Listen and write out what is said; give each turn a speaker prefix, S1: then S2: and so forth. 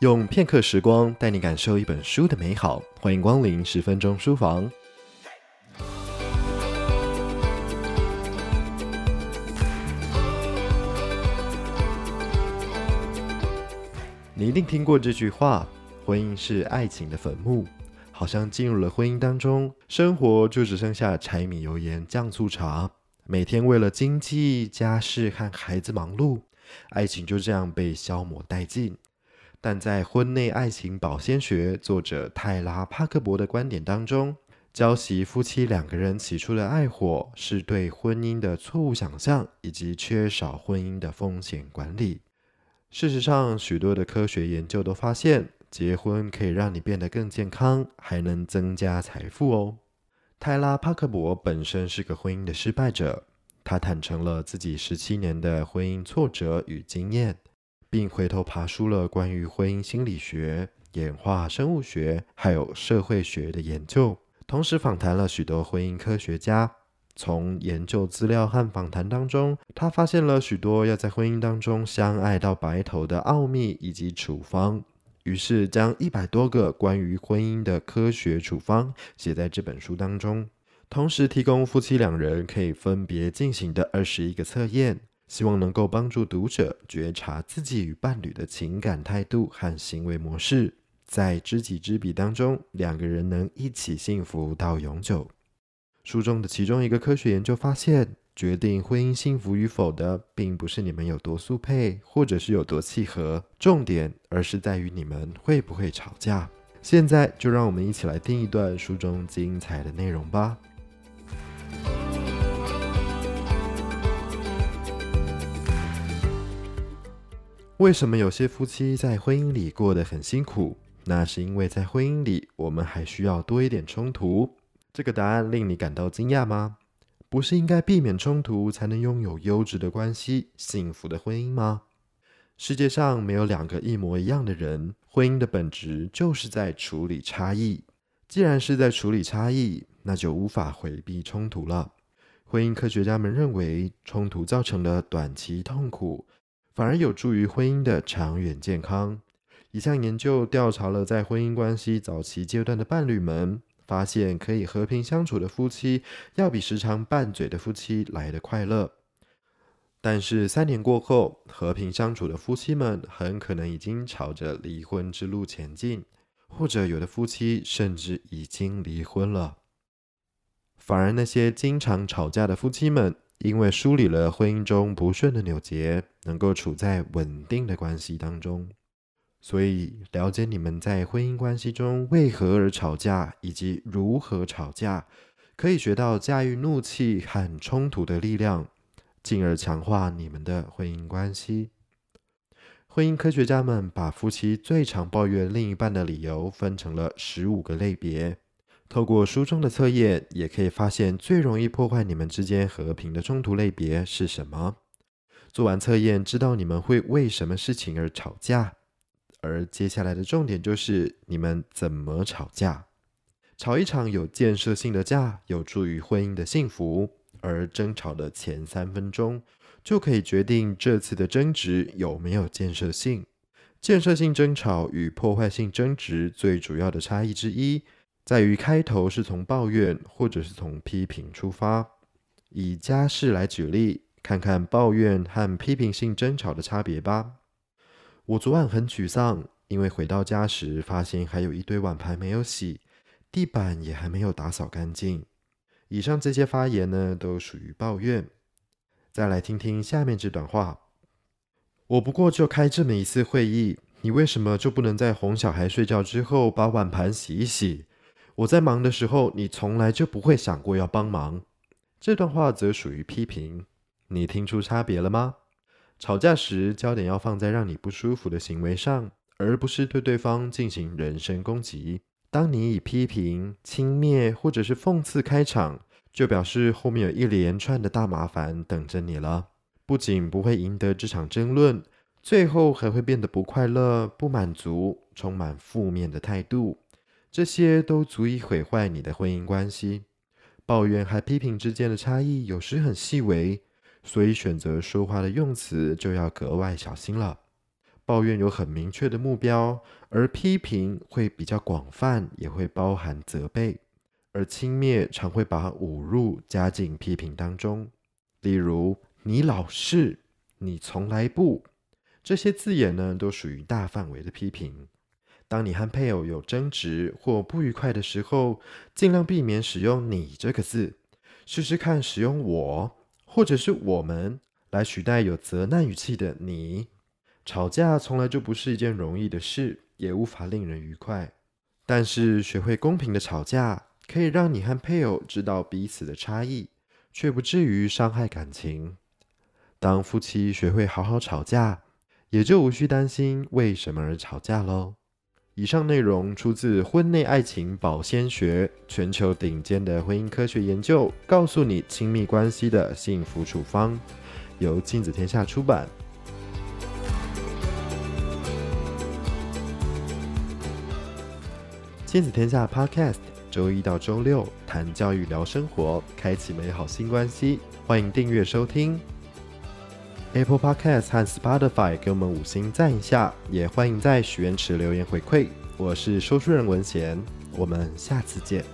S1: 用片刻时光带你感受一本书的美好，欢迎光临十分钟书房。你一定听过这句话：“婚姻是爱情的坟墓。”好像进入了婚姻当中，生活就只剩下柴米油盐酱醋茶，每天为了经济、家事和孩子忙碌，爱情就这样被消磨殆尽。但在《婚内爱情保鲜学》作者泰拉·帕克伯的观点当中，浇熄夫妻两个人起初的爱火，是对婚姻的错误想象以及缺少婚姻的风险管理。事实上，许多的科学研究都发现，结婚可以让你变得更健康，还能增加财富哦。泰拉·帕克伯本身是个婚姻的失败者，他坦诚了自己十七年的婚姻挫折与经验。并回头爬书了关于婚姻心理学、演化生物学还有社会学的研究，同时访谈了许多婚姻科学家。从研究资料和访谈当中，他发现了许多要在婚姻当中相爱到白头的奥秘以及处方，于是将一百多个关于婚姻的科学处方写在这本书当中，同时提供夫妻两人可以分别进行的二十一个测验。希望能够帮助读者觉察自己与伴侣的情感态度和行为模式，在知己知彼当中，两个人能一起幸福到永久。书中的其中一个科学研究发现，决定婚姻幸福与否的，并不是你们有多速配，或者是有多契合，重点而是在于你们会不会吵架。现在就让我们一起来听一段书中精彩的内容吧。为什么有些夫妻在婚姻里过得很辛苦？那是因为在婚姻里，我们还需要多一点冲突。这个答案令你感到惊讶吗？不是应该避免冲突，才能拥有优质的关系、幸福的婚姻吗？世界上没有两个一模一样的人，婚姻的本质就是在处理差异。既然是在处理差异，那就无法回避冲突了。婚姻科学家们认为，冲突造成了短期痛苦。反而有助于婚姻的长远健康。一项研究调查了在婚姻关系早期阶段的伴侣们，发现可以和平相处的夫妻，要比时常拌嘴的夫妻来得快乐。但是三年过后，和平相处的夫妻们很可能已经朝着离婚之路前进，或者有的夫妻甚至已经离婚了。反而那些经常吵架的夫妻们，因为梳理了婚姻中不顺的纽结，能够处在稳定的关系当中。所以，了解你们在婚姻关系中为何而吵架，以及如何吵架，可以学到驾驭怒气和冲突的力量，进而强化你们的婚姻关系。婚姻科学家们把夫妻最常抱怨另一半的理由分成了十五个类别。透过书中的测验，也可以发现最容易破坏你们之间和平的冲突类别是什么。做完测验，知道你们会为什么事情而吵架，而接下来的重点就是你们怎么吵架。吵一场有建设性的架，有助于婚姻的幸福。而争吵的前三分钟，就可以决定这次的争执有没有建设性。建设性争吵与破坏性争执最主要的差异之一，在于开头是从抱怨或者是从批评出发。以家事来举例，看看抱怨和批评性争吵的差别吧。我昨晚很沮丧，因为回到家时发现还有一堆碗盘没有洗，地板也还没有打扫干净。以上这些发言呢，都属于抱怨。再来听听下面这段话：我不过就开这么一次会议，你为什么就不能在哄小孩睡觉之后把碗盘洗一洗？我在忙的时候，你从来就不会想过要帮忙。这段话则属于批评。你听出差别了吗？吵架时，焦点要放在让你不舒服的行为上，而不是对对方进行人身攻击。当你以批评、轻蔑或者是讽刺开场，就表示后面有一连串的大麻烦等着你了。不仅不会赢得这场争论，最后还会变得不快乐、不满足，充满负面的态度。这些都足以毁坏你的婚姻关系。抱怨和批评之间的差异有时很细微，所以选择说话的用词就要格外小心了。抱怨有很明确的目标，而批评会比较广泛，也会包含责备。而轻蔑常会把侮辱加进批评当中，例如“你老是”“你从来不”这些字眼呢，都属于大范围的批评。当你和配偶有争执或不愉快的时候，尽量避免使用“你”这个字，试试看使用“我”或者是“我们”来取代有责难语气的“你”。吵架从来就不是一件容易的事，也无法令人愉快。但是学会公平的吵架，可以让你和配偶知道彼此的差异，却不至于伤害感情。当夫妻学会好好吵架，也就无需担心为什么而吵架喽。以上内容出自《婚内爱情保鲜学》，全球顶尖的婚姻科学研究，告诉你亲密关系的幸福处方，由亲子天下出版。亲子天下 Podcast，周一到周六谈教育、聊生活，开启美好新关系。欢迎订阅收听。Apple Podcast 和 Spotify 给我们五星赞一下，也欢迎在许愿池留言回馈。我是说书人文贤，我们下次见。